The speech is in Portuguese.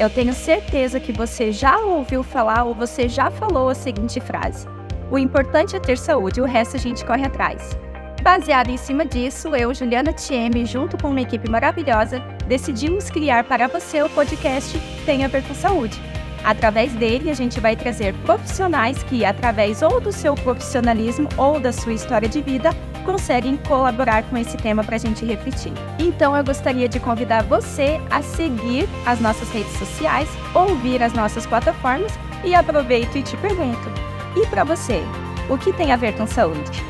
Eu tenho certeza que você já ouviu falar ou você já falou a seguinte frase: O importante é ter saúde, o resto a gente corre atrás. Baseado em cima disso, eu, Juliana Tieme, junto com uma equipe maravilhosa, decidimos criar para você o podcast Tem a Ver com Saúde. Através dele, a gente vai trazer profissionais que, através ou do seu profissionalismo ou da sua história de vida, conseguem colaborar com esse tema para a gente refletir. Então, eu gostaria de convidar você a seguir as nossas redes sociais, ouvir as nossas plataformas e aproveito e te pergunto: e para você, o que tem a ver com saúde?